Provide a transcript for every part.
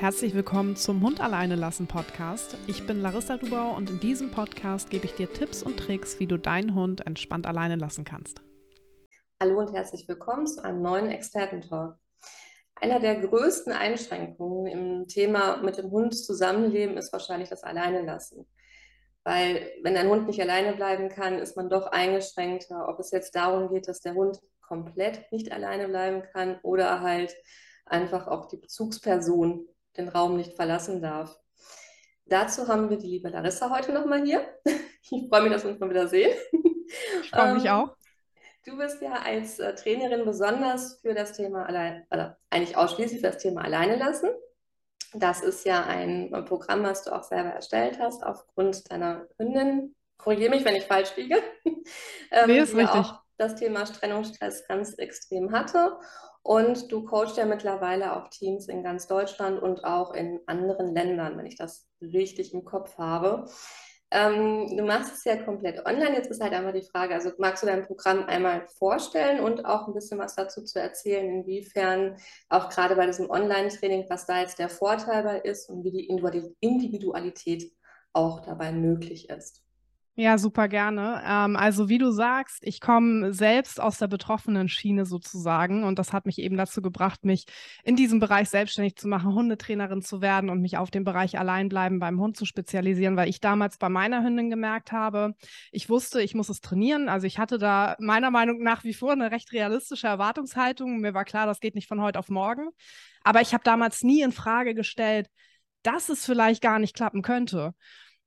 Herzlich willkommen zum Hund alleine lassen Podcast. Ich bin Larissa Dubau und in diesem Podcast gebe ich dir Tipps und Tricks, wie du deinen Hund entspannt alleine lassen kannst. Hallo und herzlich willkommen zu einem neuen Expertentalk. Einer der größten Einschränkungen im Thema mit dem Hund zusammenleben ist wahrscheinlich das Alleine lassen. Weil wenn ein Hund nicht alleine bleiben kann, ist man doch eingeschränkter, ob es jetzt darum geht, dass der Hund komplett nicht alleine bleiben kann oder halt einfach auch die Bezugsperson den Raum nicht verlassen darf. Dazu haben wir die liebe Larissa heute nochmal hier. Ich freue mich, dass wir uns mal wieder sehen. Ich freue mich ähm, auch. Du bist ja als äh, Trainerin besonders für das Thema allein, oder eigentlich ausschließlich für das Thema alleine lassen. Das ist ja ein Programm, was du auch selber erstellt hast, aufgrund deiner Hündin. Korrigiere mich, wenn ich falsch liege. ähm, nee, ist richtig. Auch das Thema Trennungsstress ganz extrem hatte. Und du coachst ja mittlerweile auch Teams in ganz Deutschland und auch in anderen Ländern, wenn ich das richtig im Kopf habe. Ähm, du machst es ja komplett online. Jetzt ist halt einmal die Frage, also magst du dein Programm einmal vorstellen und auch ein bisschen was dazu zu erzählen, inwiefern auch gerade bei diesem Online-Training, was da jetzt der Vorteil bei ist und wie die Individualität auch dabei möglich ist? Ja, super gerne. Ähm, also wie du sagst, ich komme selbst aus der betroffenen Schiene sozusagen und das hat mich eben dazu gebracht, mich in diesem Bereich selbstständig zu machen, Hundetrainerin zu werden und mich auf den Bereich Alleinbleiben beim Hund zu spezialisieren, weil ich damals bei meiner Hündin gemerkt habe, ich wusste, ich muss es trainieren. Also ich hatte da meiner Meinung nach wie vor eine recht realistische Erwartungshaltung. Mir war klar, das geht nicht von heute auf morgen. Aber ich habe damals nie in Frage gestellt, dass es vielleicht gar nicht klappen könnte.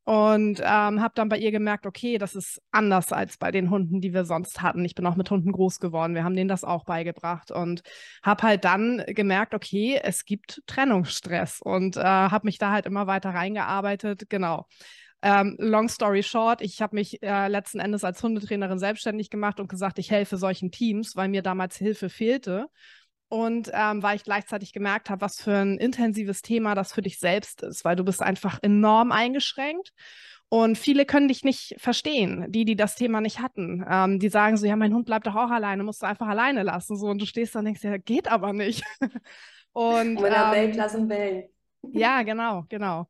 Und ähm, habe dann bei ihr gemerkt, okay, das ist anders als bei den Hunden, die wir sonst hatten. Ich bin auch mit Hunden groß geworden. Wir haben denen das auch beigebracht und habe halt dann gemerkt, okay, es gibt Trennungsstress und äh, habe mich da halt immer weiter reingearbeitet. Genau. Ähm, long story short, ich habe mich äh, letzten Endes als Hundetrainerin selbstständig gemacht und gesagt, ich helfe solchen Teams, weil mir damals Hilfe fehlte und ähm, weil ich gleichzeitig gemerkt habe, was für ein intensives Thema das für dich selbst ist, weil du bist einfach enorm eingeschränkt und viele können dich nicht verstehen, die, die das Thema nicht hatten. Ähm, die sagen so, ja, mein Hund bleibt doch auch alleine, musst du einfach alleine lassen. So, und du stehst da und denkst, ja, geht aber nicht. und wenn er ähm, bellt, lassen bellen. Ja, genau, genau.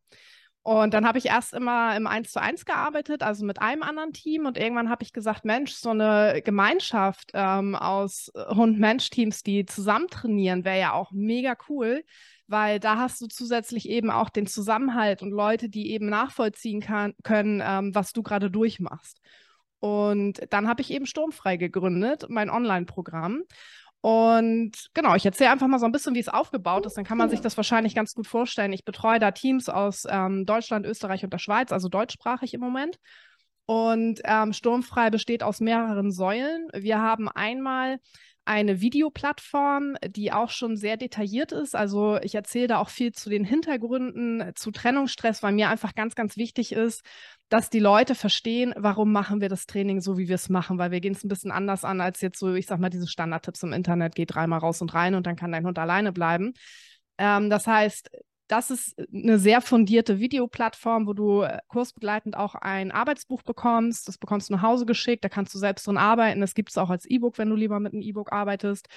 Und dann habe ich erst immer im 1 zu 1 gearbeitet, also mit einem anderen Team. Und irgendwann habe ich gesagt, Mensch, so eine Gemeinschaft ähm, aus äh, Hund-Mensch-Teams, die zusammen trainieren, wäre ja auch mega cool, weil da hast du zusätzlich eben auch den Zusammenhalt und Leute, die eben nachvollziehen kann, können, ähm, was du gerade durchmachst. Und dann habe ich eben Sturmfrei gegründet, mein Online-Programm. Und genau, ich erzähle einfach mal so ein bisschen, wie es aufgebaut ist. Dann kann man sich das wahrscheinlich ganz gut vorstellen. Ich betreue da Teams aus ähm, Deutschland, Österreich und der Schweiz, also deutschsprachig im Moment. Und ähm, Sturmfrei besteht aus mehreren Säulen. Wir haben einmal eine Videoplattform, die auch schon sehr detailliert ist. Also ich erzähle da auch viel zu den Hintergründen, zu Trennungsstress, weil mir einfach ganz, ganz wichtig ist, dass die Leute verstehen, warum machen wir das Training so, wie wir es machen, weil wir gehen es ein bisschen anders an als jetzt so, ich sag mal, diese Standardtipps im Internet, geht dreimal raus und rein und dann kann dein Hund alleine bleiben. Ähm, das heißt, das ist eine sehr fundierte Videoplattform, wo du äh, kursbegleitend auch ein Arbeitsbuch bekommst. Das bekommst du nach Hause geschickt, da kannst du selbst drin arbeiten. Das gibt es auch als E-Book, wenn du lieber mit einem E-Book arbeitest.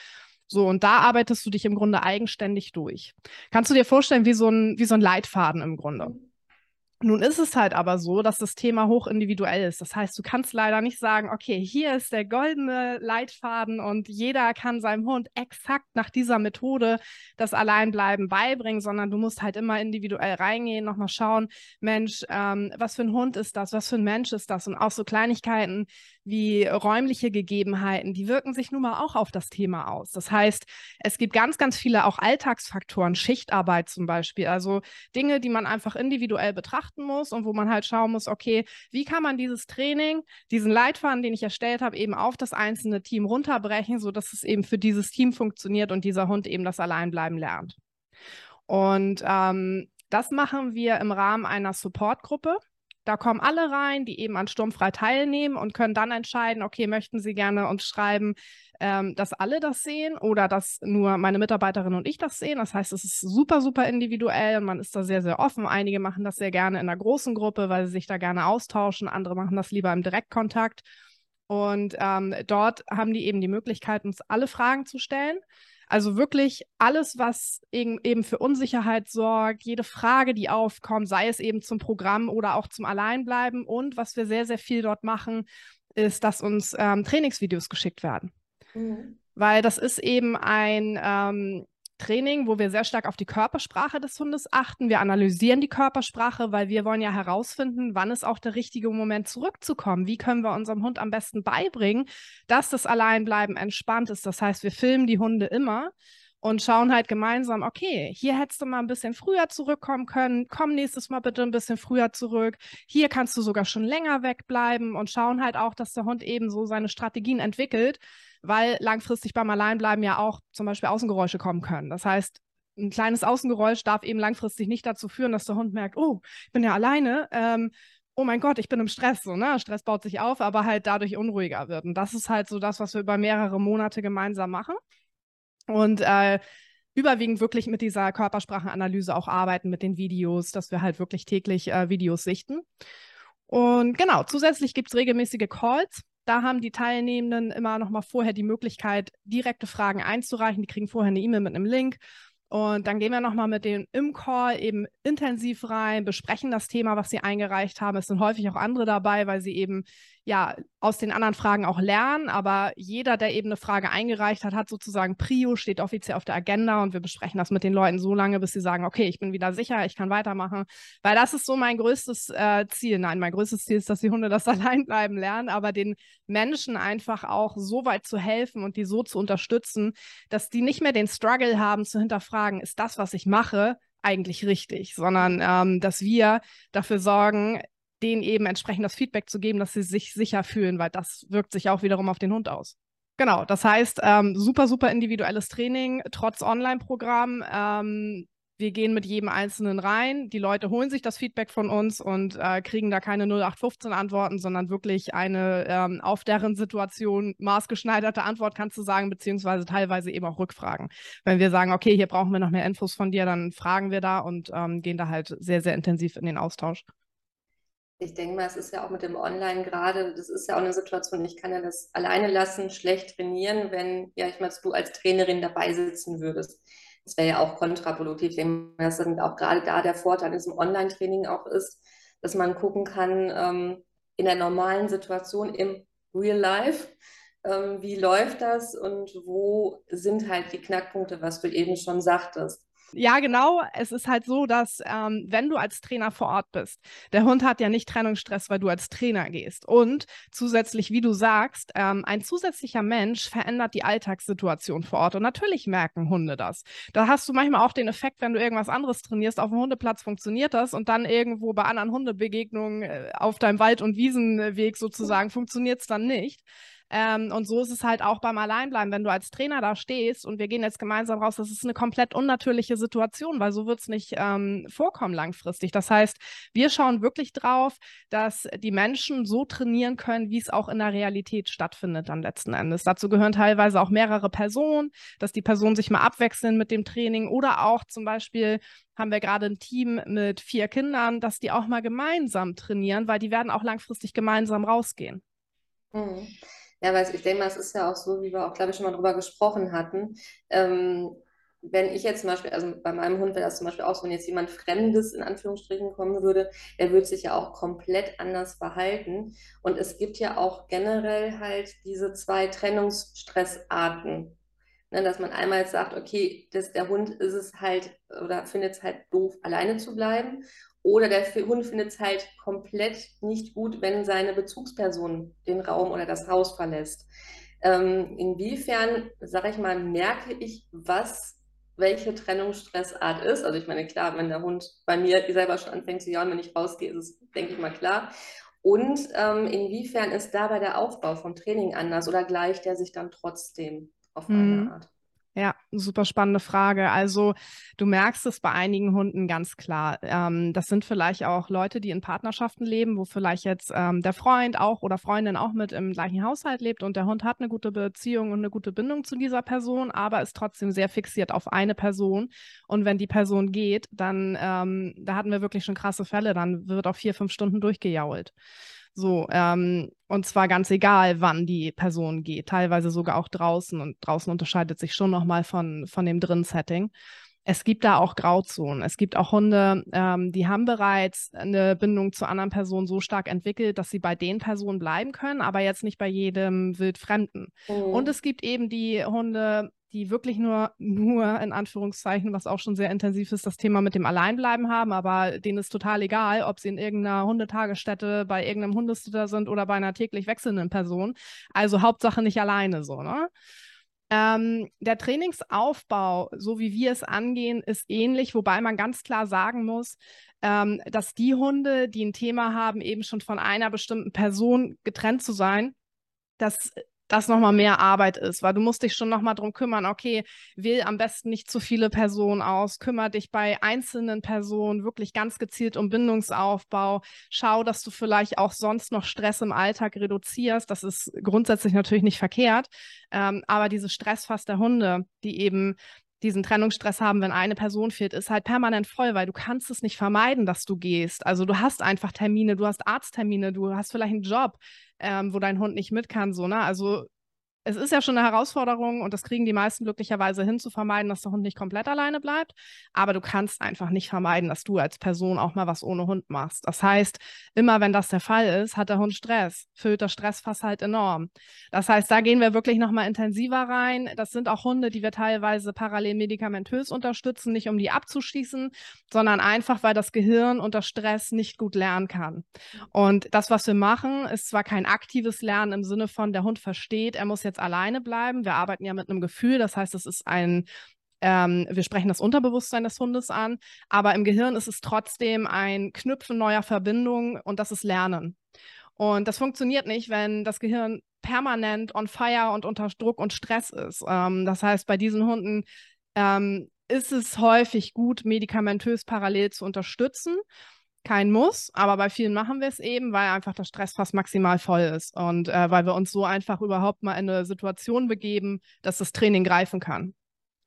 So, und da arbeitest du dich im Grunde eigenständig durch. Kannst du dir vorstellen, wie so ein, wie so ein Leitfaden im Grunde? Nun ist es halt aber so, dass das Thema hochindividuell ist. Das heißt, du kannst leider nicht sagen, okay, hier ist der goldene Leitfaden und jeder kann seinem Hund exakt nach dieser Methode das Alleinbleiben beibringen, sondern du musst halt immer individuell reingehen, nochmal schauen, Mensch, ähm, was für ein Hund ist das, was für ein Mensch ist das und auch so Kleinigkeiten wie räumliche Gegebenheiten, die wirken sich nun mal auch auf das Thema aus. Das heißt, es gibt ganz, ganz viele auch Alltagsfaktoren, Schichtarbeit zum Beispiel, also Dinge, die man einfach individuell betrachten muss und wo man halt schauen muss, okay, wie kann man dieses Training, diesen Leitfaden, den ich erstellt habe, eben auf das einzelne Team runterbrechen, sodass es eben für dieses Team funktioniert und dieser Hund eben das Alleinbleiben lernt. Und ähm, das machen wir im Rahmen einer Supportgruppe. Da kommen alle rein, die eben an Sturmfrei teilnehmen und können dann entscheiden, okay, möchten sie gerne uns schreiben, ähm, dass alle das sehen oder dass nur meine Mitarbeiterin und ich das sehen. Das heißt, es ist super, super individuell und man ist da sehr, sehr offen. Einige machen das sehr gerne in einer großen Gruppe, weil sie sich da gerne austauschen. Andere machen das lieber im Direktkontakt. Und ähm, dort haben die eben die Möglichkeit, uns alle Fragen zu stellen. Also wirklich alles, was eben für Unsicherheit sorgt, jede Frage, die aufkommt, sei es eben zum Programm oder auch zum Alleinbleiben. Und was wir sehr, sehr viel dort machen, ist, dass uns ähm, Trainingsvideos geschickt werden. Mhm. Weil das ist eben ein ähm, Training, wo wir sehr stark auf die Körpersprache des Hundes achten. Wir analysieren die Körpersprache, weil wir wollen ja herausfinden, wann ist auch der richtige Moment zurückzukommen. Wie können wir unserem Hund am besten beibringen, dass das Alleinbleiben entspannt ist. Das heißt, wir filmen die Hunde immer und schauen halt gemeinsam, okay, hier hättest du mal ein bisschen früher zurückkommen können, komm nächstes Mal bitte ein bisschen früher zurück, hier kannst du sogar schon länger wegbleiben und schauen halt auch, dass der Hund eben so seine Strategien entwickelt, weil langfristig beim Alleinbleiben ja auch zum Beispiel Außengeräusche kommen können. Das heißt, ein kleines Außengeräusch darf eben langfristig nicht dazu führen, dass der Hund merkt, oh, ich bin ja alleine. Ähm, oh mein Gott, ich bin im Stress, so, ne? Stress baut sich auf, aber halt dadurch unruhiger wird. Und das ist halt so das, was wir über mehrere Monate gemeinsam machen. Und äh, überwiegend wirklich mit dieser Körpersprachenanalyse auch arbeiten, mit den Videos, dass wir halt wirklich täglich äh, Videos sichten. Und genau, zusätzlich gibt es regelmäßige Calls. Da haben die Teilnehmenden immer noch mal vorher die Möglichkeit, direkte Fragen einzureichen. Die kriegen vorher eine E-Mail mit einem Link und dann gehen wir nochmal mit denen im Call eben intensiv rein, besprechen das Thema, was sie eingereicht haben. Es sind häufig auch andere dabei, weil sie eben ja aus den anderen Fragen auch lernen. Aber jeder, der eben eine Frage eingereicht hat, hat sozusagen Prio, steht offiziell auf der Agenda und wir besprechen das mit den Leuten so lange, bis sie sagen, okay, ich bin wieder sicher, ich kann weitermachen. Weil das ist so mein größtes äh, Ziel. Nein, mein größtes Ziel ist, dass die Hunde das allein bleiben lernen, aber den Menschen einfach auch so weit zu helfen und die so zu unterstützen, dass die nicht mehr den Struggle haben zu hinterfragen, ist das, was ich mache, eigentlich richtig, sondern ähm, dass wir dafür sorgen, denen eben entsprechend das Feedback zu geben, dass sie sich sicher fühlen, weil das wirkt sich auch wiederum auf den Hund aus. Genau, das heißt, ähm, super, super individuelles Training, trotz Online-Programm. Ähm, wir gehen mit jedem Einzelnen rein. Die Leute holen sich das Feedback von uns und äh, kriegen da keine 0815-Antworten, sondern wirklich eine ähm, auf deren Situation maßgeschneiderte Antwort, kannst du sagen, beziehungsweise teilweise eben auch Rückfragen. Wenn wir sagen, okay, hier brauchen wir noch mehr Infos von dir, dann fragen wir da und ähm, gehen da halt sehr, sehr intensiv in den Austausch. Ich denke mal, es ist ja auch mit dem Online gerade, das ist ja auch eine Situation, ich kann ja das alleine lassen, schlecht trainieren, wenn, ja, ich meine, du als Trainerin dabei sitzen würdest. Das wäre ja auch kontraproduktiv. Ich denke dass dann auch gerade da der Vorteil in diesem Online-Training auch ist, dass man gucken kann, ähm, in der normalen Situation im Real Life, ähm, wie läuft das und wo sind halt die Knackpunkte, was du eben schon sagtest. Ja, genau. Es ist halt so, dass ähm, wenn du als Trainer vor Ort bist, der Hund hat ja nicht Trennungsstress, weil du als Trainer gehst. Und zusätzlich, wie du sagst, ähm, ein zusätzlicher Mensch verändert die Alltagssituation vor Ort. Und natürlich merken Hunde das. Da hast du manchmal auch den Effekt, wenn du irgendwas anderes trainierst, auf dem Hundeplatz funktioniert das und dann irgendwo bei anderen Hundebegegnungen äh, auf deinem Wald- und Wiesenweg sozusagen funktioniert es dann nicht. Ähm, und so ist es halt auch beim Alleinbleiben, wenn du als Trainer da stehst und wir gehen jetzt gemeinsam raus, das ist eine komplett unnatürliche Situation, weil so wird es nicht ähm, vorkommen langfristig. Das heißt, wir schauen wirklich drauf, dass die Menschen so trainieren können, wie es auch in der Realität stattfindet dann letzten Endes. Dazu gehören teilweise auch mehrere Personen, dass die Personen sich mal abwechseln mit dem Training oder auch zum Beispiel haben wir gerade ein Team mit vier Kindern, dass die auch mal gemeinsam trainieren, weil die werden auch langfristig gemeinsam rausgehen. Mhm. Ja, weil ich denke es ist ja auch so, wie wir auch, glaube ich, schon mal drüber gesprochen hatten. Ähm, wenn ich jetzt zum Beispiel, also bei meinem Hund wäre das zum Beispiel auch so, wenn jetzt jemand Fremdes in Anführungsstrichen kommen würde, der würde sich ja auch komplett anders verhalten. Und es gibt ja auch generell halt diese zwei Trennungsstressarten. Ne, dass man einmal sagt, okay, das, der Hund ist es halt oder findet es halt doof, alleine zu bleiben. Oder der Hund findet es halt komplett nicht gut, wenn seine Bezugsperson den Raum oder das Haus verlässt. Ähm, inwiefern, sage ich mal, merke ich, was welche Trennungsstressart ist. Also ich meine, klar, wenn der Hund bei mir selber schon anfängt zu jauen, wenn ich rausgehe, ist es, denke ich mal, klar. Und ähm, inwiefern ist dabei der Aufbau vom Training anders oder gleicht der sich dann trotzdem auf eine mhm. Art? Ja, super spannende Frage. Also du merkst es bei einigen Hunden ganz klar. Ähm, das sind vielleicht auch Leute, die in Partnerschaften leben, wo vielleicht jetzt ähm, der Freund auch oder Freundin auch mit im gleichen Haushalt lebt und der Hund hat eine gute Beziehung und eine gute Bindung zu dieser Person, aber ist trotzdem sehr fixiert auf eine Person. Und wenn die Person geht, dann, ähm, da hatten wir wirklich schon krasse Fälle, dann wird auf vier, fünf Stunden durchgejault. So, ähm, und zwar ganz egal, wann die Person geht, teilweise sogar auch draußen. Und draußen unterscheidet sich schon nochmal von, von dem Drin-Setting. Es gibt da auch Grauzonen. Es gibt auch Hunde, ähm, die haben bereits eine Bindung zu anderen Personen so stark entwickelt, dass sie bei den Personen bleiben können, aber jetzt nicht bei jedem Wildfremden. Mhm. Und es gibt eben die Hunde, die wirklich nur, nur in Anführungszeichen, was auch schon sehr intensiv ist, das Thema mit dem Alleinbleiben haben, aber denen ist total egal, ob sie in irgendeiner Hundetagesstätte bei irgendeinem Hundesitter sind oder bei einer täglich wechselnden Person. Also Hauptsache nicht alleine so, ne? Ähm, der Trainingsaufbau, so wie wir es angehen, ist ähnlich, wobei man ganz klar sagen muss, ähm, dass die Hunde, die ein Thema haben, eben schon von einer bestimmten Person getrennt zu sein, das das nochmal mehr Arbeit ist, weil du musst dich schon nochmal drum kümmern, okay, wähl am besten nicht zu viele Personen aus, kümmere dich bei einzelnen Personen wirklich ganz gezielt um Bindungsaufbau, schau, dass du vielleicht auch sonst noch Stress im Alltag reduzierst, das ist grundsätzlich natürlich nicht verkehrt, ähm, aber diese Stressfass der Hunde, die eben diesen Trennungsstress haben, wenn eine Person fehlt, ist halt permanent voll, weil du kannst es nicht vermeiden, dass du gehst. Also du hast einfach Termine, du hast Arzttermine, du hast vielleicht einen Job, ähm, wo dein Hund nicht mit kann, so, ne? Also es ist ja schon eine Herausforderung und das kriegen die meisten glücklicherweise hin, zu vermeiden, dass der Hund nicht komplett alleine bleibt. Aber du kannst einfach nicht vermeiden, dass du als Person auch mal was ohne Hund machst. Das heißt, immer wenn das der Fall ist, hat der Hund Stress, füllt das Stressfass halt enorm. Das heißt, da gehen wir wirklich nochmal intensiver rein. Das sind auch Hunde, die wir teilweise parallel medikamentös unterstützen, nicht um die abzuschießen, sondern einfach, weil das Gehirn unter Stress nicht gut lernen kann. Und das, was wir machen, ist zwar kein aktives Lernen im Sinne von, der Hund versteht, er muss jetzt jetzt alleine bleiben. Wir arbeiten ja mit einem Gefühl, das heißt, es ist ein, ähm, wir sprechen das Unterbewusstsein des Hundes an, aber im Gehirn ist es trotzdem ein Knüpfen neuer Verbindungen und das ist Lernen. Und das funktioniert nicht, wenn das Gehirn permanent on fire und unter Druck und Stress ist. Ähm, das heißt, bei diesen Hunden ähm, ist es häufig gut, medikamentös parallel zu unterstützen kein Muss, aber bei vielen machen wir es eben, weil einfach das Stressfass maximal voll ist und äh, weil wir uns so einfach überhaupt mal in eine Situation begeben, dass das Training greifen kann.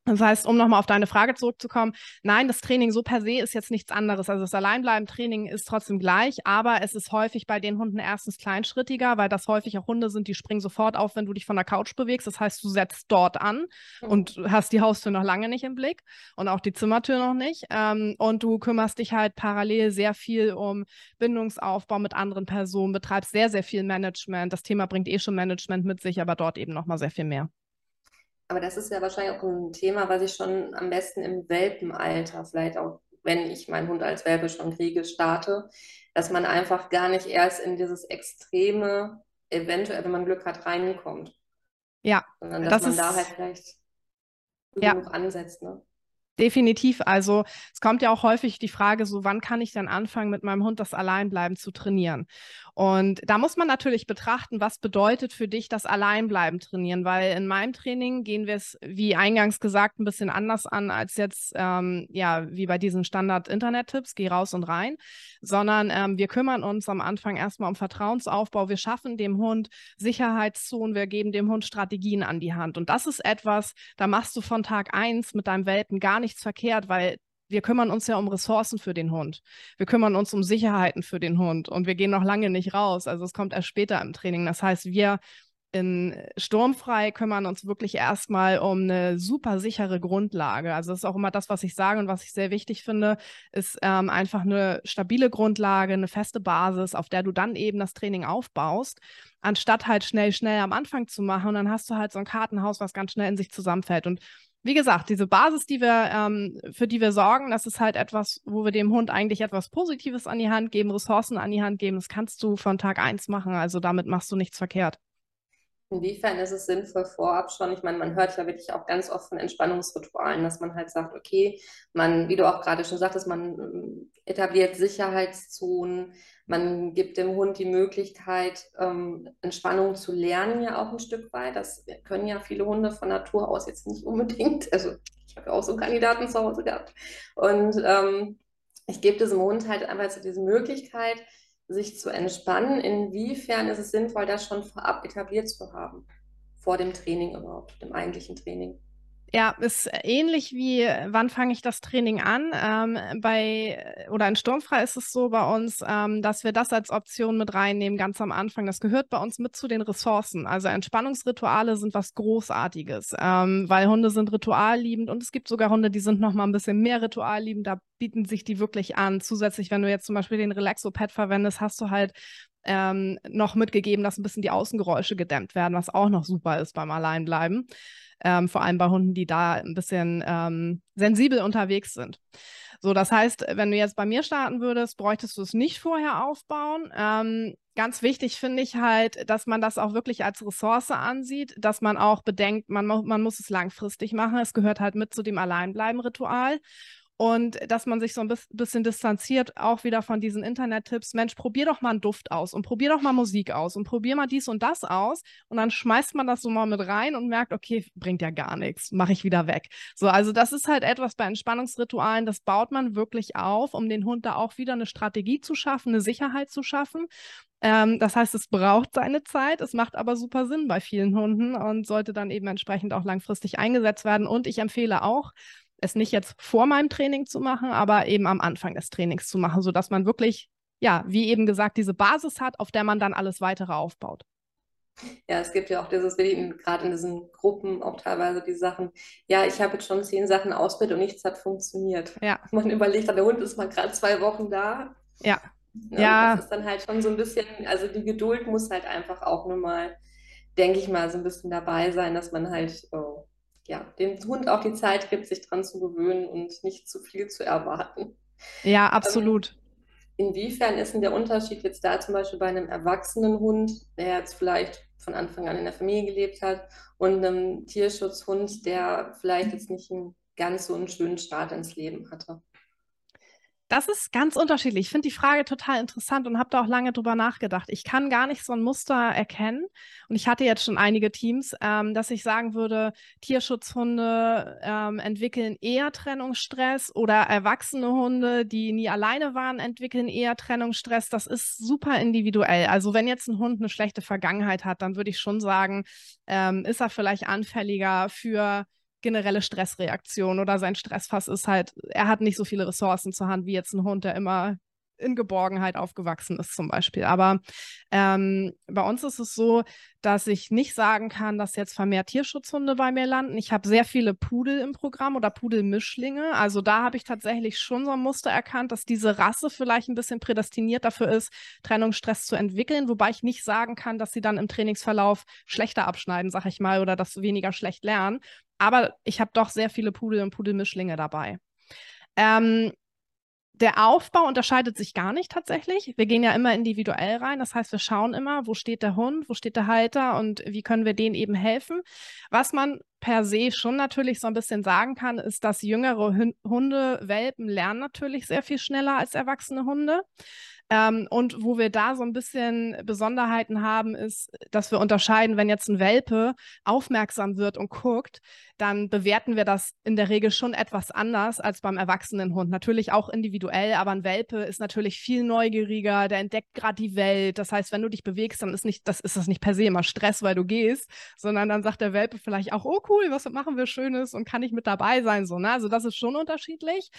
Das heißt, um nochmal auf deine Frage zurückzukommen, nein, das Training so per se ist jetzt nichts anderes. Also das Alleinbleiben-Training ist trotzdem gleich, aber es ist häufig bei den Hunden erstens kleinschrittiger, weil das häufig auch Hunde sind, die springen sofort auf, wenn du dich von der Couch bewegst. Das heißt, du setzt dort an mhm. und hast die Haustür noch lange nicht im Blick und auch die Zimmertür noch nicht. Ähm, und du kümmerst dich halt parallel sehr viel um Bindungsaufbau mit anderen Personen, betreibst sehr, sehr viel Management. Das Thema bringt eh schon Management mit sich, aber dort eben nochmal sehr viel mehr. Aber das ist ja wahrscheinlich auch ein Thema, was ich schon am besten im Welpenalter, vielleicht auch wenn ich meinen Hund als Welpe schon kriege, starte, dass man einfach gar nicht erst in dieses Extreme, eventuell, wenn man Glück hat, reinkommt. Ja. Sondern dass das man ist, da halt vielleicht ja. genug ansetzt. Ne? Definitiv. Also es kommt ja auch häufig die Frage, so wann kann ich dann anfangen, mit meinem Hund das Alleinbleiben zu trainieren? Und da muss man natürlich betrachten, was bedeutet für dich das Alleinbleiben trainieren, weil in meinem Training gehen wir es, wie eingangs gesagt, ein bisschen anders an als jetzt, ähm, ja, wie bei diesen Standard-Internet-Tipps, geh raus und rein, sondern ähm, wir kümmern uns am Anfang erstmal um Vertrauensaufbau. Wir schaffen dem Hund Sicherheitszonen, wir geben dem Hund Strategien an die Hand. Und das ist etwas, da machst du von Tag eins mit deinem Welpen gar nichts verkehrt, weil wir kümmern uns ja um Ressourcen für den Hund. Wir kümmern uns um Sicherheiten für den Hund und wir gehen noch lange nicht raus. Also es kommt erst später im Training. Das heißt, wir in Sturmfrei kümmern uns wirklich erstmal um eine super sichere Grundlage. Also das ist auch immer das, was ich sage und was ich sehr wichtig finde, ist ähm, einfach eine stabile Grundlage, eine feste Basis, auf der du dann eben das Training aufbaust, anstatt halt schnell, schnell am Anfang zu machen und dann hast du halt so ein Kartenhaus, was ganz schnell in sich zusammenfällt. Und wie gesagt, diese Basis, die wir, ähm, für die wir sorgen, das ist halt etwas, wo wir dem Hund eigentlich etwas Positives an die Hand geben, Ressourcen an die Hand geben. Das kannst du von Tag eins machen. Also damit machst du nichts verkehrt. Inwiefern ist es sinnvoll vorab schon? Ich meine, man hört ja wirklich auch ganz oft von Entspannungsritualen, dass man halt sagt, okay, man, wie du auch gerade schon sagtest, man ähm, etabliert Sicherheitszonen, man gibt dem Hund die Möglichkeit, ähm, Entspannung zu lernen, ja auch ein Stück weit. Das können ja viele Hunde von Natur aus jetzt nicht unbedingt. Also ich habe ja auch so einen Kandidaten zu Hause gehabt. Und ähm, ich gebe diesem Hund halt einfach so diese Möglichkeit, sich zu entspannen. Inwiefern ist es sinnvoll, das schon vorab etabliert zu haben? Vor dem Training überhaupt, dem eigentlichen Training? Ja, ist ähnlich wie, wann fange ich das Training an? Ähm, bei oder in Sturmfrei ist es so bei uns, ähm, dass wir das als Option mit reinnehmen, ganz am Anfang. Das gehört bei uns mit zu den Ressourcen. Also Entspannungsrituale sind was Großartiges, ähm, weil Hunde sind ritualliebend und es gibt sogar Hunde, die sind noch mal ein bisschen mehr ritualliebend. Da bieten sich die wirklich an. Zusätzlich, wenn du jetzt zum Beispiel den Relaxo-Pad verwendest, hast du halt ähm, noch mitgegeben, dass ein bisschen die Außengeräusche gedämmt werden, was auch noch super ist beim Alleinbleiben ähm, vor allem bei Hunden, die da ein bisschen ähm, sensibel unterwegs sind. So, das heißt, wenn du jetzt bei mir starten würdest, bräuchtest du es nicht vorher aufbauen. Ähm, ganz wichtig finde ich halt, dass man das auch wirklich als Ressource ansieht, dass man auch bedenkt, man, man muss es langfristig machen. Es gehört halt mit zu dem Alleinbleiben-Ritual und dass man sich so ein bisschen distanziert auch wieder von diesen Internet-Tipps. Mensch, probier doch mal einen Duft aus und probier doch mal Musik aus und probier mal dies und das aus und dann schmeißt man das so mal mit rein und merkt, okay, bringt ja gar nichts, mache ich wieder weg. So, also das ist halt etwas bei Entspannungsritualen, das baut man wirklich auf, um den Hund da auch wieder eine Strategie zu schaffen, eine Sicherheit zu schaffen. Ähm, das heißt, es braucht seine Zeit, es macht aber super Sinn bei vielen Hunden und sollte dann eben entsprechend auch langfristig eingesetzt werden. Und ich empfehle auch, es nicht jetzt vor meinem Training zu machen, aber eben am Anfang des Trainings zu machen, sodass man wirklich, ja, wie eben gesagt, diese Basis hat, auf der man dann alles weitere aufbaut. Ja, es gibt ja auch dieses, gerade in diesen Gruppen auch teilweise die Sachen, ja, ich habe jetzt schon zehn Sachen ausprobiert und nichts hat funktioniert. Ja. Man überlegt, der Hund ist mal gerade zwei Wochen da. Ja. ja. ja. Das ist dann halt schon so ein bisschen, also die Geduld muss halt einfach auch nur mal, denke ich mal, so ein bisschen dabei sein, dass man halt oh, ja, dem Hund auch die Zeit gibt, sich dran zu gewöhnen und nicht zu viel zu erwarten. Ja, absolut. Ähm, inwiefern ist denn der Unterschied jetzt da zum Beispiel bei einem erwachsenen Hund, der jetzt vielleicht von Anfang an in der Familie gelebt hat, und einem Tierschutzhund, der vielleicht jetzt nicht einen ganz so einen schönen Start ins Leben hatte? Das ist ganz unterschiedlich. Ich finde die Frage total interessant und habe da auch lange drüber nachgedacht. Ich kann gar nicht so ein Muster erkennen. Und ich hatte jetzt schon einige Teams, ähm, dass ich sagen würde, Tierschutzhunde ähm, entwickeln eher Trennungsstress oder erwachsene Hunde, die nie alleine waren, entwickeln eher Trennungsstress. Das ist super individuell. Also wenn jetzt ein Hund eine schlechte Vergangenheit hat, dann würde ich schon sagen, ähm, ist er vielleicht anfälliger für generelle Stressreaktion oder sein Stressfass ist halt, er hat nicht so viele Ressourcen zur Hand wie jetzt ein Hund, der immer in Geborgenheit aufgewachsen ist zum Beispiel. Aber ähm, bei uns ist es so, dass ich nicht sagen kann, dass jetzt vermehrt Tierschutzhunde bei mir landen. Ich habe sehr viele Pudel im Programm oder Pudelmischlinge. Also da habe ich tatsächlich schon so ein Muster erkannt, dass diese Rasse vielleicht ein bisschen prädestiniert dafür ist, Trennungsstress zu entwickeln, wobei ich nicht sagen kann, dass sie dann im Trainingsverlauf schlechter abschneiden, sag ich mal, oder das weniger schlecht lernen. Aber ich habe doch sehr viele Pudel und Pudelmischlinge dabei. Ähm, der Aufbau unterscheidet sich gar nicht tatsächlich. Wir gehen ja immer individuell rein. Das heißt, wir schauen immer, wo steht der Hund, wo steht der Halter und wie können wir denen eben helfen. Was man per se schon natürlich so ein bisschen sagen kann, ist, dass jüngere Hunde, Welpen lernen natürlich sehr viel schneller als erwachsene Hunde. Ähm, und wo wir da so ein bisschen Besonderheiten haben, ist, dass wir unterscheiden, wenn jetzt ein Welpe aufmerksam wird und guckt, dann bewerten wir das in der Regel schon etwas anders als beim erwachsenen Hund. Natürlich auch individuell, aber ein Welpe ist natürlich viel neugieriger, der entdeckt gerade die Welt. Das heißt, wenn du dich bewegst, dann ist, nicht, das, ist das nicht per se immer Stress, weil du gehst, sondern dann sagt der Welpe vielleicht auch, oh cool, was machen wir Schönes und kann ich mit dabei sein. So, ne? Also das ist schon unterschiedlich.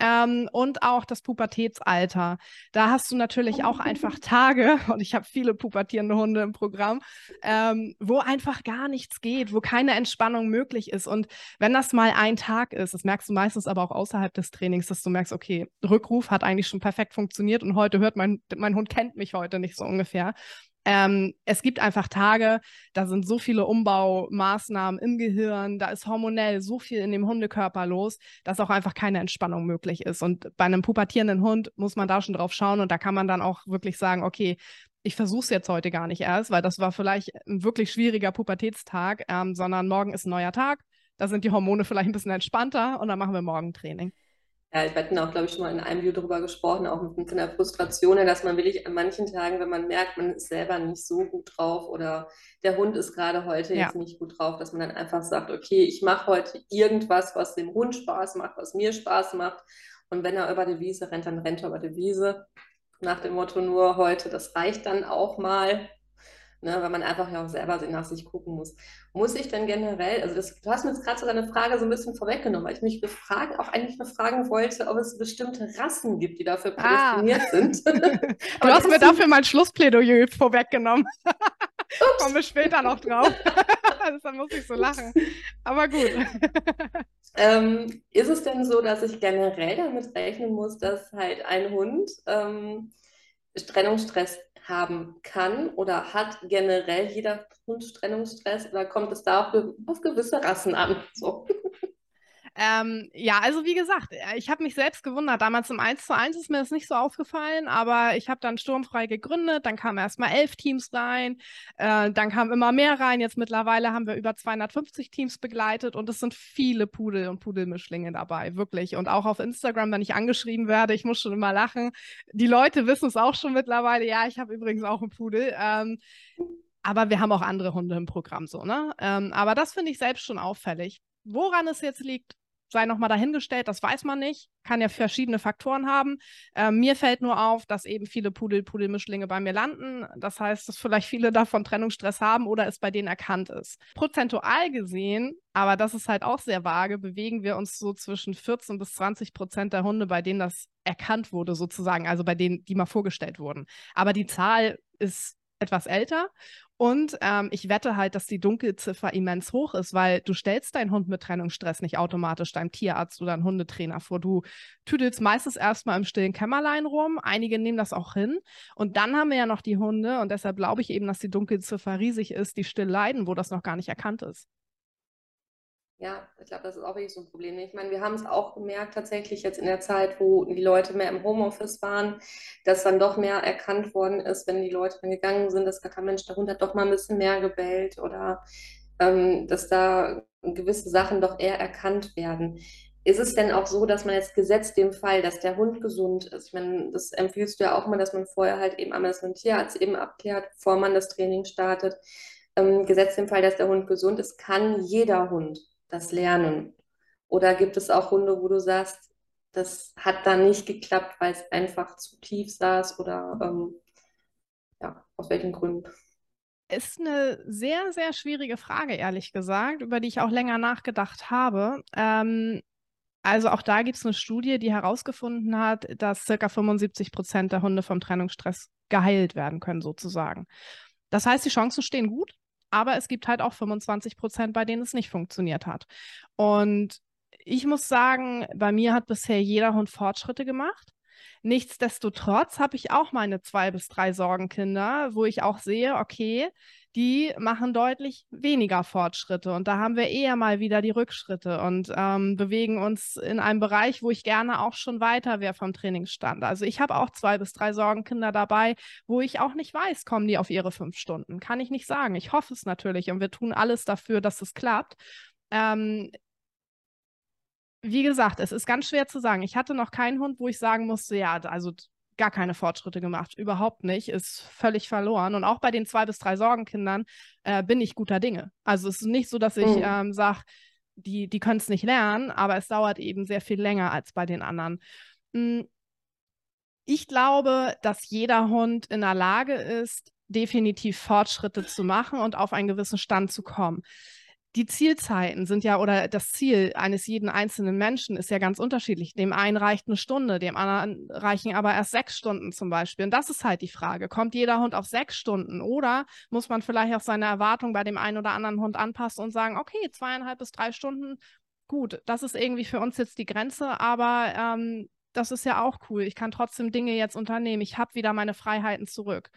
Ähm, und auch das Pubertätsalter. Da hast du natürlich auch einfach Tage, und ich habe viele pubertierende Hunde im Programm, ähm, wo einfach gar nichts geht, wo keine Entspannung möglich ist. Und wenn das mal ein Tag ist, das merkst du meistens aber auch außerhalb des Trainings, dass du merkst, okay, Rückruf hat eigentlich schon perfekt funktioniert und heute hört mein, mein Hund kennt mich heute nicht so ungefähr. Ähm, es gibt einfach Tage, da sind so viele Umbaumaßnahmen im Gehirn, da ist hormonell so viel in dem Hundekörper los, dass auch einfach keine Entspannung möglich ist. Und bei einem pubertierenden Hund muss man da schon drauf schauen und da kann man dann auch wirklich sagen, okay, ich versuche es jetzt heute gar nicht erst, weil das war vielleicht ein wirklich schwieriger Pubertätstag, ähm, sondern morgen ist ein neuer Tag. Da sind die Hormone vielleicht ein bisschen entspannter und dann machen wir morgen Training. Ja, wir hatten auch, glaube ich, schon mal in einem Video darüber gesprochen, auch mit, mit einer Frustration, dass man wirklich an manchen Tagen, wenn man merkt, man ist selber nicht so gut drauf oder der Hund ist gerade heute ja. jetzt nicht gut drauf, dass man dann einfach sagt, okay, ich mache heute irgendwas, was dem Hund Spaß macht, was mir Spaß macht. Und wenn er über die Wiese rennt, dann rennt er über die Wiese. Nach dem Motto nur heute, das reicht dann auch mal. Ne, weil man einfach ja auch selber nach sich gucken muss. Muss ich denn generell, also das, du hast mir jetzt gerade so deine Frage so ein bisschen vorweggenommen, weil ich mich befragen, auch eigentlich befragen wollte, ob es bestimmte Rassen gibt, die dafür ah. prädestiniert ah. sind. du hast mir dafür mein Schlussplädoyer vorweggenommen. Kommen wir später noch drauf. da muss ich so lachen. Aber gut. Ähm, ist es denn so, dass ich generell damit rechnen muss, dass halt ein Hund ähm, Trennungsstress haben kann oder hat generell jeder Hund Trennungsstress oder kommt es da auch auf gewisse Rassen an? So. Ähm, ja, also wie gesagt, äh, ich habe mich selbst gewundert. Damals im 1 zu 1 ist mir das nicht so aufgefallen, aber ich habe dann sturmfrei gegründet. Dann kamen erstmal elf Teams rein, äh, dann kamen immer mehr rein. Jetzt mittlerweile haben wir über 250 Teams begleitet und es sind viele Pudel und Pudelmischlinge dabei, wirklich. Und auch auf Instagram, wenn ich angeschrieben werde, ich muss schon immer lachen. Die Leute wissen es auch schon mittlerweile. Ja, ich habe übrigens auch einen Pudel. Ähm, aber wir haben auch andere Hunde im Programm so, ne? Ähm, aber das finde ich selbst schon auffällig. Woran es jetzt liegt, sei nochmal dahingestellt, das weiß man nicht, kann ja verschiedene Faktoren haben. Ähm, mir fällt nur auf, dass eben viele Pudel-Pudelmischlinge bei mir landen. Das heißt, dass vielleicht viele davon Trennungsstress haben oder es bei denen erkannt ist. Prozentual gesehen, aber das ist halt auch sehr vage, bewegen wir uns so zwischen 14 bis 20 Prozent der Hunde, bei denen das erkannt wurde, sozusagen, also bei denen, die mal vorgestellt wurden. Aber die Zahl ist etwas älter und ähm, ich wette halt, dass die Dunkelziffer immens hoch ist, weil du stellst deinen Hund mit Trennungsstress nicht automatisch deinem Tierarzt oder einem Hundetrainer vor. Du tüdelst meistens erstmal im stillen Kämmerlein rum. Einige nehmen das auch hin. Und dann haben wir ja noch die Hunde und deshalb glaube ich eben, dass die Dunkelziffer riesig ist, die still leiden, wo das noch gar nicht erkannt ist. Ja, ich glaube, das ist auch wirklich so ein Problem. Ich meine, wir haben es auch gemerkt, tatsächlich jetzt in der Zeit, wo die Leute mehr im Homeoffice waren, dass dann doch mehr erkannt worden ist, wenn die Leute dann gegangen sind, dass gar kein Mensch, der Hund hat doch mal ein bisschen mehr gebellt oder ähm, dass da gewisse Sachen doch eher erkannt werden. Ist es denn auch so, dass man jetzt gesetzt dem Fall, dass der Hund gesund ist? Ich meine, das empfiehlst du ja auch mal, dass man vorher halt eben einmal das mit dem Tierarzt eben abklärt, bevor man das Training startet. Ähm, gesetzt dem Fall, dass der Hund gesund ist, kann jeder Hund das Lernen? Oder gibt es auch Hunde, wo du sagst, das hat da nicht geklappt, weil es einfach zu tief saß oder ähm, ja, aus welchen Gründen? Ist eine sehr, sehr schwierige Frage, ehrlich gesagt, über die ich auch länger nachgedacht habe. Ähm, also auch da gibt es eine Studie, die herausgefunden hat, dass ca. 75 Prozent der Hunde vom Trennungsstress geheilt werden können, sozusagen. Das heißt, die Chancen stehen gut aber es gibt halt auch 25 Prozent, bei denen es nicht funktioniert hat. Und ich muss sagen, bei mir hat bisher jeder Hund Fortschritte gemacht. Nichtsdestotrotz habe ich auch meine zwei bis drei Sorgenkinder, wo ich auch sehe, okay, die machen deutlich weniger Fortschritte. Und da haben wir eher mal wieder die Rückschritte und ähm, bewegen uns in einem Bereich, wo ich gerne auch schon weiter wäre vom Trainingsstand. Also ich habe auch zwei bis drei Sorgenkinder dabei, wo ich auch nicht weiß, kommen die auf ihre fünf Stunden. Kann ich nicht sagen. Ich hoffe es natürlich und wir tun alles dafür, dass es klappt. Ähm, wie gesagt, es ist ganz schwer zu sagen. Ich hatte noch keinen Hund, wo ich sagen musste, ja, also gar keine Fortschritte gemacht, überhaupt nicht, ist völlig verloren. Und auch bei den zwei bis drei Sorgenkindern äh, bin ich guter Dinge. Also es ist nicht so, dass ich mhm. ähm, sage, die, die können es nicht lernen, aber es dauert eben sehr viel länger als bei den anderen. Hm, ich glaube, dass jeder Hund in der Lage ist, definitiv Fortschritte zu machen und auf einen gewissen Stand zu kommen die Zielzeiten sind ja oder das Ziel eines jeden einzelnen Menschen ist ja ganz unterschiedlich. Dem einen reicht eine Stunde, dem anderen reichen aber erst sechs Stunden zum Beispiel. Und das ist halt die Frage. Kommt jeder Hund auf sechs Stunden oder muss man vielleicht auch seine Erwartung bei dem einen oder anderen Hund anpassen und sagen, okay, zweieinhalb bis drei Stunden, gut, das ist irgendwie für uns jetzt die Grenze, aber ähm, das ist ja auch cool. Ich kann trotzdem Dinge jetzt unternehmen. Ich habe wieder meine Freiheiten zurück.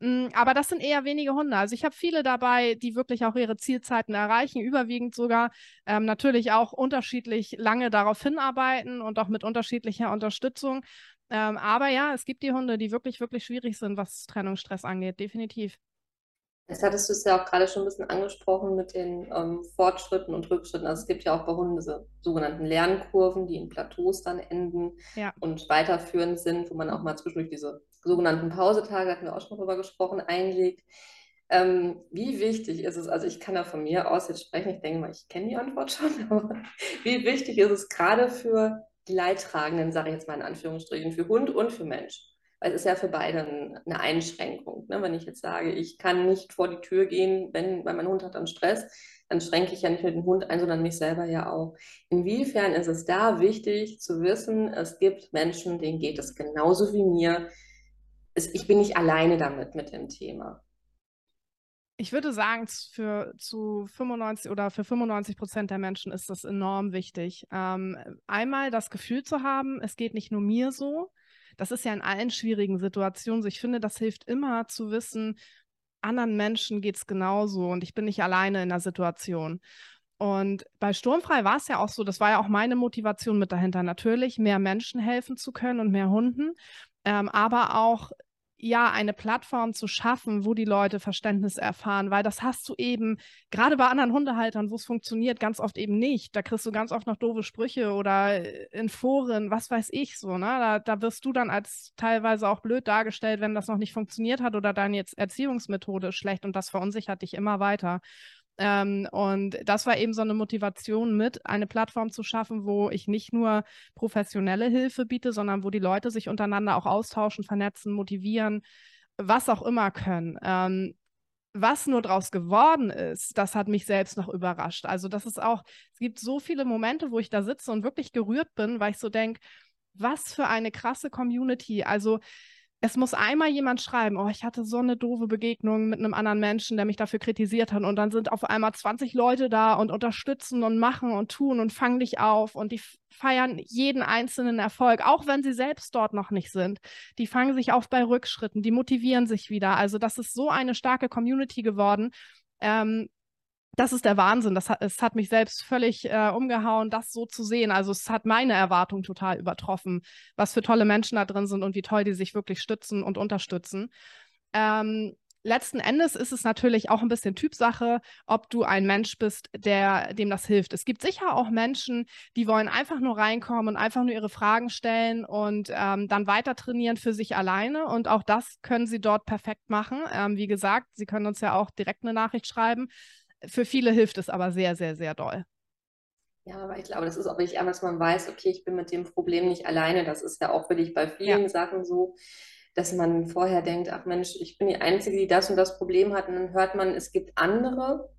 Mm, aber das sind eher wenige Hunde. Also ich habe viele dabei, die wirklich auch ihre Zielzeiten erreichen, überwiegend sogar ähm, natürlich auch unterschiedlich lange darauf hinarbeiten und auch mit unterschiedlicher Unterstützung. Ähm, aber ja, es gibt die Hunde, die wirklich, wirklich schwierig sind, was Trennungsstress angeht, definitiv. Jetzt hattest du es ja auch gerade schon ein bisschen angesprochen mit den ähm, Fortschritten und Rückschritten. Also es gibt ja auch bei Hunden diese sogenannten Lernkurven, die in Plateaus dann enden ja. und weiterführend sind, wo man auch mal zwischendurch diese sogenannten Pausetage, hatten wir auch schon drüber gesprochen, einlegt. Ähm, wie wichtig ist es, also ich kann da von mir aus jetzt sprechen, ich denke mal, ich kenne die Antwort schon, aber wie wichtig ist es gerade für die Leidtragenden, sage ich jetzt mal in Anführungsstrichen, für Hund und für Mensch? Weil es ist ja für beide eine Einschränkung. Ne? Wenn ich jetzt sage, ich kann nicht vor die Tür gehen, wenn, weil mein Hund hat dann Stress, dann schränke ich ja nicht nur den Hund ein, sondern mich selber ja auch. Inwiefern ist es da wichtig zu wissen, es gibt Menschen, denen geht es genauso wie mir. ich bin nicht alleine damit mit dem Thema. Ich würde sagen, für zu 95 oder für 95 Prozent der Menschen ist das enorm wichtig. Ähm, einmal das Gefühl zu haben, es geht nicht nur mir so. Das ist ja in allen schwierigen Situationen. Ich finde, das hilft immer zu wissen, anderen Menschen geht es genauso und ich bin nicht alleine in der Situation. Und bei Sturmfrei war es ja auch so, das war ja auch meine Motivation mit dahinter, natürlich mehr Menschen helfen zu können und mehr Hunden, ähm, aber auch ja, eine Plattform zu schaffen, wo die Leute Verständnis erfahren, weil das hast du eben, gerade bei anderen Hundehaltern, wo es funktioniert, ganz oft eben nicht. Da kriegst du ganz oft noch doofe Sprüche oder äh, in Foren, was weiß ich so, ne? Da, da wirst du dann als teilweise auch blöd dargestellt, wenn das noch nicht funktioniert hat oder deine Erziehungsmethode ist schlecht und das verunsichert dich immer weiter. Ähm, und das war eben so eine Motivation mit, eine Plattform zu schaffen, wo ich nicht nur professionelle Hilfe biete, sondern wo die Leute sich untereinander auch austauschen, vernetzen, motivieren, was auch immer können. Ähm, was nur draus geworden ist, das hat mich selbst noch überrascht. Also das ist auch, es gibt so viele Momente, wo ich da sitze und wirklich gerührt bin, weil ich so denke, was für eine krasse Community. Also es muss einmal jemand schreiben, oh, ich hatte so eine doofe Begegnung mit einem anderen Menschen, der mich dafür kritisiert hat. Und dann sind auf einmal 20 Leute da und unterstützen und machen und tun und fangen dich auf. Und die feiern jeden einzelnen Erfolg, auch wenn sie selbst dort noch nicht sind. Die fangen sich auf bei Rückschritten, die motivieren sich wieder. Also das ist so eine starke Community geworden. Ähm, das ist der Wahnsinn. Das hat, es hat mich selbst völlig äh, umgehauen, das so zu sehen. Also es hat meine Erwartung total übertroffen, was für tolle Menschen da drin sind und wie toll die sich wirklich stützen und unterstützen. Ähm, letzten Endes ist es natürlich auch ein bisschen Typsache, ob du ein Mensch bist, der dem das hilft. Es gibt sicher auch Menschen, die wollen einfach nur reinkommen und einfach nur ihre Fragen stellen und ähm, dann weiter trainieren für sich alleine. Und auch das können sie dort perfekt machen. Ähm, wie gesagt, sie können uns ja auch direkt eine Nachricht schreiben. Für viele hilft es aber sehr, sehr, sehr doll. Ja, aber ich glaube, das ist auch wirklich einfach, dass man weiß, okay, ich bin mit dem Problem nicht alleine. Das ist ja auch wirklich bei vielen ja. Sachen so, dass man vorher denkt, ach Mensch, ich bin die Einzige, die das und das Problem hat. Und dann hört man, es gibt andere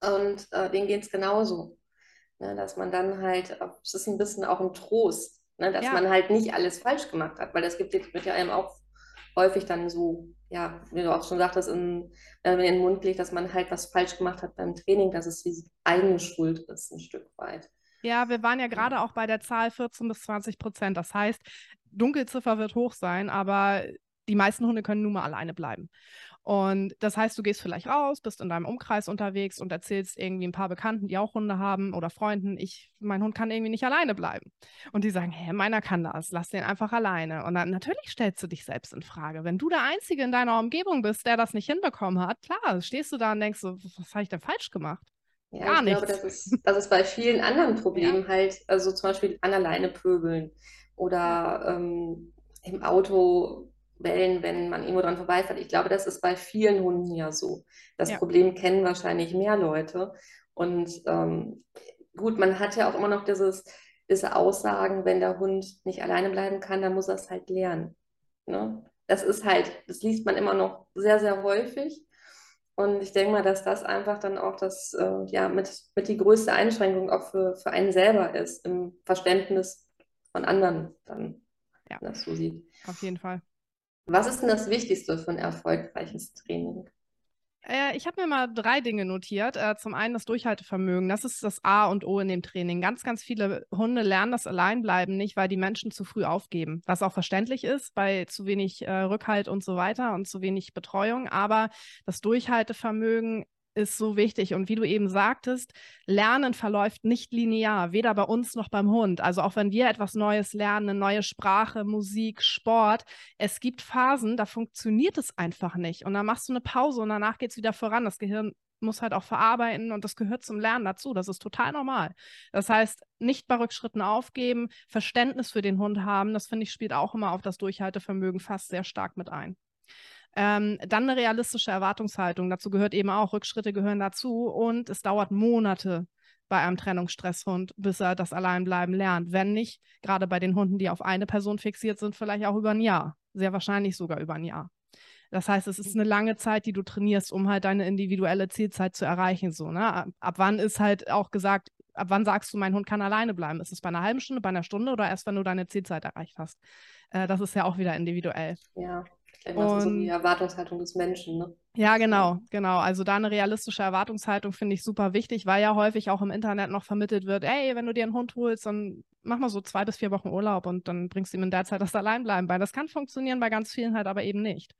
und äh, denen geht es genauso. Ne, dass man dann halt, es ist ein bisschen auch ein Trost, ne, dass ja. man halt nicht alles falsch gemacht hat, weil das gibt, wird ja einem auch häufig dann so, ja, wie du auch schon sagtest, in, wenn man in den Mund legt, dass man halt was falsch gemacht hat beim Training, dass es die eigene Schuld ist, ein Stück weit. Ja, wir waren ja gerade auch bei der Zahl 14 bis 20 Prozent. Das heißt, Dunkelziffer wird hoch sein, aber die meisten Hunde können nun mal alleine bleiben. Und das heißt, du gehst vielleicht raus, bist in deinem Umkreis unterwegs und erzählst irgendwie ein paar Bekannten, die auch Hunde haben oder Freunden, ich, mein Hund kann irgendwie nicht alleine bleiben. Und die sagen, hä, meiner kann das, lass den einfach alleine. Und dann natürlich stellst du dich selbst in Frage. Wenn du der Einzige in deiner Umgebung bist, der das nicht hinbekommen hat, klar, stehst du da und denkst so, was habe ich denn falsch gemacht? Ja, Gar ich nichts. glaube, das ist, das ist bei vielen anderen Problemen ja. halt, also zum Beispiel an alleine pöbeln oder ähm, im Auto Wellen, wenn man irgendwo dran vorbeifährt. Ich glaube, das ist bei vielen Hunden ja so. Das ja. Problem kennen wahrscheinlich mehr Leute. Und ähm, gut, man hat ja auch immer noch dieses, diese Aussagen, wenn der Hund nicht alleine bleiben kann, dann muss er es halt lernen. Ne? Das ist halt, das liest man immer noch sehr, sehr häufig. Und ich denke mal, dass das einfach dann auch das, äh, ja, mit, mit die größte Einschränkung auch für, für einen selber ist, im Verständnis von anderen dann, ja. das so sieht. Auf jeden Fall. Was ist denn das Wichtigste für ein erfolgreiches Training? Äh, ich habe mir mal drei Dinge notiert. Äh, zum einen das Durchhaltevermögen. Das ist das A und O in dem Training. Ganz, ganz viele Hunde lernen das Alleinbleiben nicht, weil die Menschen zu früh aufgeben. Was auch verständlich ist, bei zu wenig äh, Rückhalt und so weiter und zu wenig Betreuung. Aber das Durchhaltevermögen ist so wichtig. Und wie du eben sagtest, Lernen verläuft nicht linear, weder bei uns noch beim Hund. Also auch wenn wir etwas Neues lernen, eine neue Sprache, Musik, Sport, es gibt Phasen, da funktioniert es einfach nicht. Und dann machst du eine Pause und danach geht es wieder voran. Das Gehirn muss halt auch verarbeiten und das gehört zum Lernen dazu. Das ist total normal. Das heißt, nicht bei Rückschritten aufgeben, Verständnis für den Hund haben, das finde ich spielt auch immer auf das Durchhaltevermögen fast sehr stark mit ein. Ähm, dann eine realistische Erwartungshaltung. Dazu gehört eben auch, Rückschritte gehören dazu und es dauert Monate, bei einem Trennungsstresshund, bis er das Alleinbleiben lernt. Wenn nicht, gerade bei den Hunden, die auf eine Person fixiert sind, vielleicht auch über ein Jahr. Sehr wahrscheinlich sogar über ein Jahr. Das heißt, es ist eine lange Zeit, die du trainierst, um halt deine individuelle Zielzeit zu erreichen. So, ne? ab, ab wann ist halt auch gesagt, ab wann sagst du, mein Hund kann alleine bleiben? Ist es bei einer halben Stunde, bei einer Stunde oder erst, wenn du deine Zielzeit erreicht hast? Äh, das ist ja auch wieder individuell. Ja, ist so die Erwartungshaltung des Menschen, ne? Ja, genau, genau. Also da eine realistische Erwartungshaltung finde ich super wichtig, weil ja häufig auch im Internet noch vermittelt wird, ey, wenn du dir einen Hund holst, dann mach mal so zwei bis vier Wochen Urlaub und dann bringst du ihm in der Zeit das Alleinbleiben bei. Das kann funktionieren bei ganz vielen halt aber eben nicht.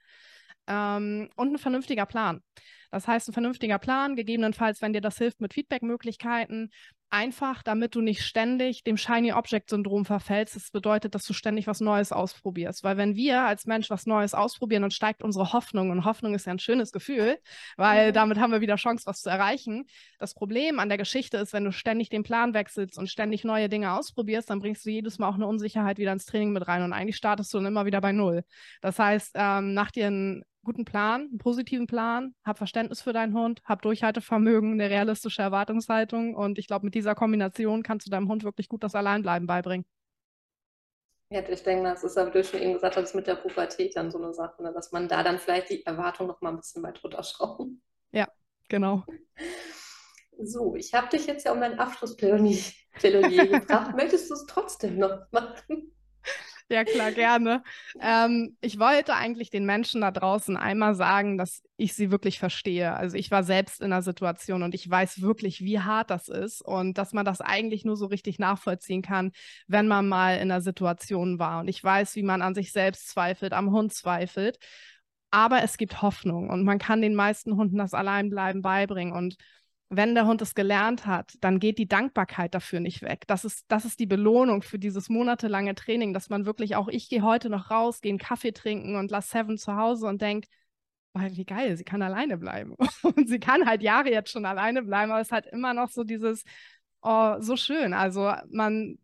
Ähm, und ein vernünftiger Plan. Das heißt, ein vernünftiger Plan, gegebenenfalls, wenn dir das hilft mit Feedbackmöglichkeiten, einfach, damit du nicht ständig dem Shiny Object Syndrom verfällst. Das bedeutet, dass du ständig was Neues ausprobierst. Weil wenn wir als Mensch was Neues ausprobieren, dann steigt unsere Hoffnung. Und Hoffnung ist ja ein schönes Gefühl, weil mhm. damit haben wir wieder Chance, was zu erreichen. Das Problem an der Geschichte ist, wenn du ständig den Plan wechselst und ständig neue Dinge ausprobierst, dann bringst du jedes Mal auch eine Unsicherheit wieder ins Training mit rein. Und eigentlich startest du dann immer wieder bei Null. Das heißt, ähm, nach dir ein guten Plan, einen positiven Plan, hab Verständnis für deinen Hund, hab Durchhaltevermögen, eine realistische Erwartungshaltung und ich glaube, mit dieser Kombination kannst du deinem Hund wirklich gut das Alleinbleiben beibringen. Ja, ich denke, das ist ja, wie du schon eben gesagt hast, mit der Pubertät dann so eine Sache, ne? dass man da dann vielleicht die Erwartung noch mal ein bisschen weit runterschrauben. Ja, genau. So, ich habe dich jetzt ja um dein Abschlussplädoyer gebracht. Möchtest du es trotzdem noch machen? Ja, klar, gerne. Ähm, ich wollte eigentlich den Menschen da draußen einmal sagen, dass ich sie wirklich verstehe. Also ich war selbst in der Situation und ich weiß wirklich, wie hart das ist und dass man das eigentlich nur so richtig nachvollziehen kann, wenn man mal in der Situation war. Und ich weiß, wie man an sich selbst zweifelt, am Hund zweifelt. Aber es gibt Hoffnung und man kann den meisten Hunden das Alleinbleiben beibringen. Und wenn der Hund es gelernt hat, dann geht die Dankbarkeit dafür nicht weg. Das ist, das ist die Belohnung für dieses monatelange Training, dass man wirklich auch, ich gehe heute noch raus, gehe einen Kaffee trinken und lasse Seven zu Hause und denkt, wie geil, sie kann alleine bleiben. Und sie kann halt Jahre jetzt schon alleine bleiben, aber es hat immer noch so dieses, oh, so schön. Also man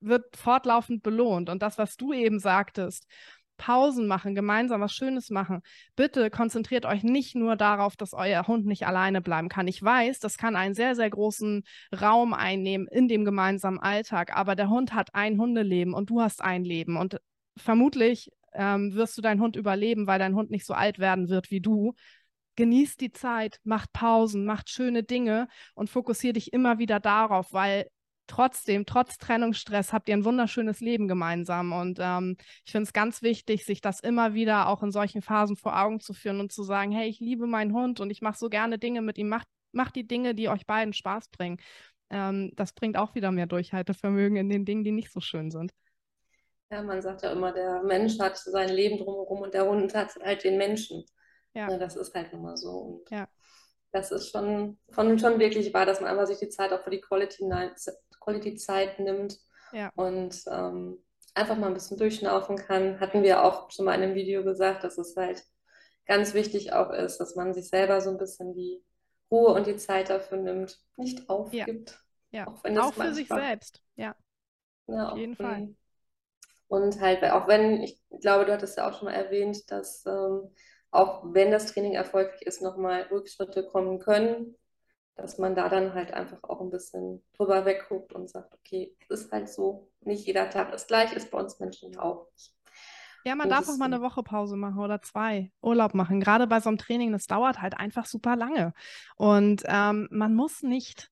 wird fortlaufend belohnt. Und das, was du eben sagtest, Pausen machen, gemeinsam was Schönes machen. Bitte konzentriert euch nicht nur darauf, dass euer Hund nicht alleine bleiben kann. Ich weiß, das kann einen sehr, sehr großen Raum einnehmen in dem gemeinsamen Alltag, aber der Hund hat ein Hundeleben und du hast ein Leben und vermutlich ähm, wirst du deinen Hund überleben, weil dein Hund nicht so alt werden wird wie du. Genießt die Zeit, macht Pausen, macht schöne Dinge und fokussiert dich immer wieder darauf, weil trotzdem, trotz Trennungsstress, habt ihr ein wunderschönes Leben gemeinsam. Und ähm, ich finde es ganz wichtig, sich das immer wieder auch in solchen Phasen vor Augen zu führen und zu sagen, hey, ich liebe meinen Hund und ich mache so gerne Dinge mit ihm. Macht, macht die Dinge, die euch beiden Spaß bringen. Ähm, das bringt auch wieder mehr Durchhaltevermögen in den Dingen, die nicht so schön sind. Ja, man sagt ja immer, der Mensch hat sein Leben drumherum und der Hund hat halt den Menschen. Ja. ja das ist halt immer so. Und ja. Das ist schon, von, schon wirklich wahr, dass man einfach sich die Zeit auch für die Quality Quality-Zeit nimmt ja. und ähm, einfach mal ein bisschen durchschnaufen kann. Hatten wir auch schon mal in einem Video gesagt, dass es halt ganz wichtig auch ist, dass man sich selber so ein bisschen die Ruhe und die Zeit dafür nimmt, nicht aufgibt. Ja, ja. auch, auch für sich selbst, ja. ja Auf jeden Fall. Und halt, auch wenn, ich glaube, du hattest ja auch schon mal erwähnt, dass ähm, auch wenn das Training erfolgreich ist, nochmal Rückschritte kommen können, dass man da dann halt einfach auch ein bisschen drüber wegguckt und sagt, okay, es ist halt so, nicht jeder Tag ist gleich, ist bei uns Menschen ja auch nicht. Ja, man und darf auch mal eine Woche Pause machen oder zwei Urlaub machen. Gerade bei so einem Training, das dauert halt einfach super lange. Und ähm, man muss nicht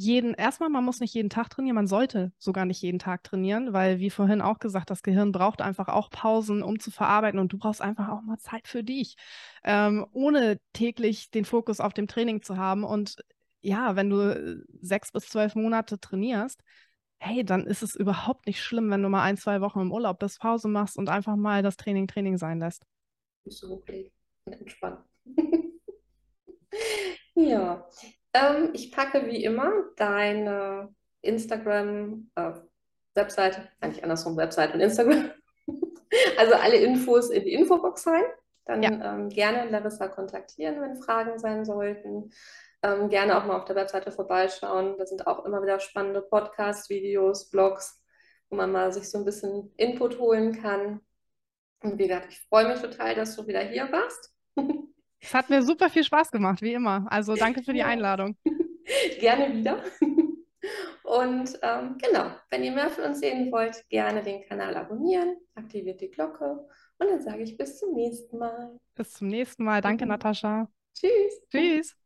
jeden, erstmal, man muss nicht jeden Tag trainieren, man sollte sogar nicht jeden Tag trainieren, weil, wie vorhin auch gesagt, das Gehirn braucht einfach auch Pausen, um zu verarbeiten und du brauchst einfach auch mal Zeit für dich, ähm, ohne täglich den Fokus auf dem Training zu haben. Und ja, wenn du äh, sechs bis zwölf Monate trainierst, hey, dann ist es überhaupt nicht schlimm, wenn du mal ein, zwei Wochen im Urlaub bist, Pause machst und einfach mal das Training Training sein lässt. So okay entspannt. ja, ähm, ich packe wie immer deine Instagram-Webseite, äh, eigentlich andersrum, Webseite und Instagram, also alle Infos in die Infobox rein. Dann ja. ähm, gerne Larissa kontaktieren, wenn Fragen sein sollten. Ähm, gerne auch mal auf der Webseite vorbeischauen. Da sind auch immer wieder spannende Podcasts, Videos, Blogs, wo man mal sich so ein bisschen Input holen kann. Und wie gesagt, ich freue mich total, dass du wieder hier warst. Es hat mir super viel Spaß gemacht, wie immer. Also danke für die Einladung. Gerne wieder. Und ähm, genau, wenn ihr mehr von uns sehen wollt, gerne den Kanal abonnieren, aktiviert die Glocke und dann sage ich bis zum nächsten Mal. Bis zum nächsten Mal. Danke, mhm. Natascha. Tschüss. Tschüss.